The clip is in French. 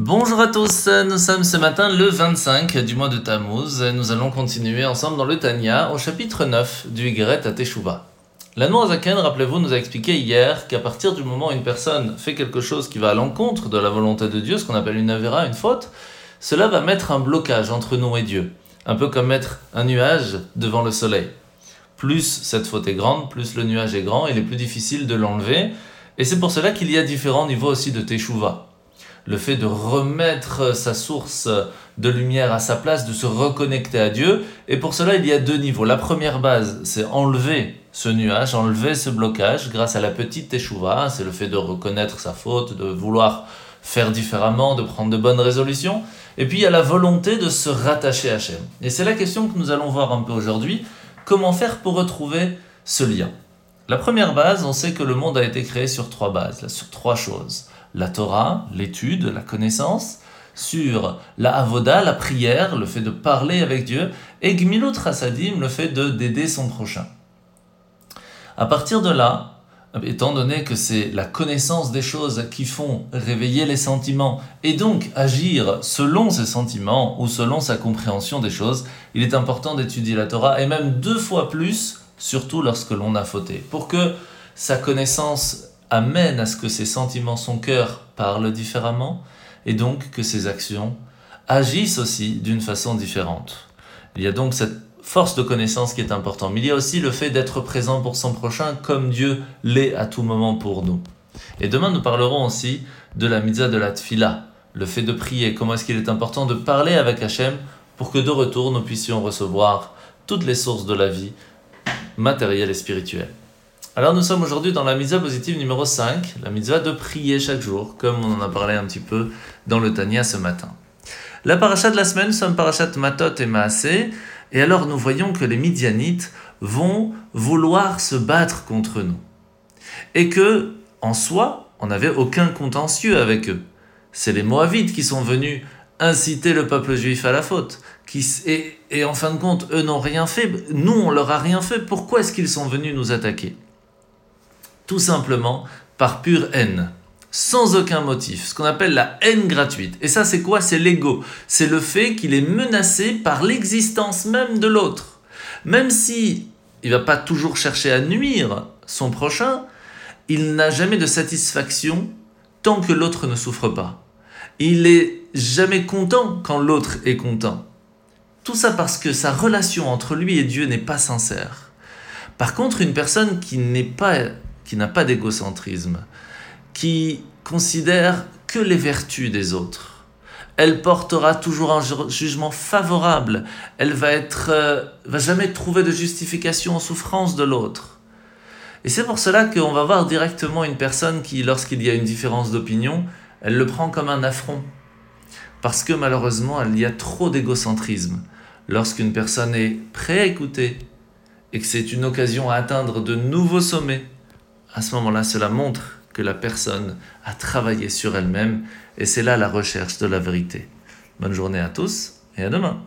Bonjour à tous, nous sommes ce matin le 25 du mois de Tammuz. Nous allons continuer ensemble dans le Tanya au chapitre 9 du Yigret à Teshuvah. La Zaken, rappelez-vous, nous a expliqué hier qu'à partir du moment où une personne fait quelque chose qui va à l'encontre de la volonté de Dieu, ce qu'on appelle une avera, une faute, cela va mettre un blocage entre nous et Dieu. Un peu comme mettre un nuage devant le soleil. Plus cette faute est grande, plus le nuage est grand, il est plus difficile de l'enlever. Et c'est pour cela qu'il y a différents niveaux aussi de Teshuvah le fait de remettre sa source de lumière à sa place, de se reconnecter à Dieu. Et pour cela, il y a deux niveaux. La première base, c'est enlever ce nuage, enlever ce blocage grâce à la petite teshuva. C'est le fait de reconnaître sa faute, de vouloir faire différemment, de prendre de bonnes résolutions. Et puis il y a la volonté de se rattacher à Hachem. Et c'est la question que nous allons voir un peu aujourd'hui. Comment faire pour retrouver ce lien? La première base, on sait que le monde a été créé sur trois bases, sur trois choses. La Torah, l'étude, la connaissance, sur la avoda, la prière, le fait de parler avec Dieu, et gmilut chasadim, le fait de d'aider son prochain. À partir de là, étant donné que c'est la connaissance des choses qui font réveiller les sentiments et donc agir selon ses sentiments ou selon sa compréhension des choses, il est important d'étudier la Torah et même deux fois plus, surtout lorsque l'on a fauté, pour que sa connaissance amène à ce que ses sentiments, son cœur parlent différemment et donc que ses actions agissent aussi d'une façon différente. Il y a donc cette force de connaissance qui est importante. Mais il y a aussi le fait d'être présent pour son prochain comme Dieu l'est à tout moment pour nous. Et demain, nous parlerons aussi de la mitzvah de la tfila, le fait de prier, comment est-ce qu'il est important de parler avec Hachem pour que de retour nous puissions recevoir toutes les sources de la vie matérielle et spirituelle. Alors nous sommes aujourd'hui dans la mitzvah positive numéro 5, la mitzvah de prier chaque jour, comme on en a parlé un petit peu dans le Tania ce matin. La paracha de la semaine, nous sommes parachat Matot et Maasé, et alors nous voyons que les Midianites vont vouloir se battre contre nous. Et que, en soi, on n'avait aucun contentieux avec eux. C'est les Moavites qui sont venus inciter le peuple juif à la faute. Qui, et, et en fin de compte, eux n'ont rien fait. Nous, on leur a rien fait. Pourquoi est-ce qu'ils sont venus nous attaquer? Tout simplement par pure haine, sans aucun motif, ce qu'on appelle la haine gratuite. Et ça, c'est quoi? C'est l'ego. C'est le fait qu'il est menacé par l'existence même de l'autre. Même si il va pas toujours chercher à nuire son prochain, il n'a jamais de satisfaction tant que l'autre ne souffre pas. Il est jamais content quand l'autre est content. Tout ça parce que sa relation entre lui et Dieu n'est pas sincère. Par contre, une personne qui n'est pas qui n'a pas d'égocentrisme, qui considère que les vertus des autres. Elle portera toujours un jugement favorable. Elle va être, euh, va jamais trouver de justification aux souffrances de l'autre. Et c'est pour cela qu'on va voir directement une personne qui, lorsqu'il y a une différence d'opinion, elle le prend comme un affront. Parce que malheureusement, il y a trop d'égocentrisme. Lorsqu'une personne est prête à écouter et que c'est une occasion à atteindre de nouveaux sommets, à ce moment-là, cela montre que la personne a travaillé sur elle-même et c'est là la recherche de la vérité. Bonne journée à tous et à demain.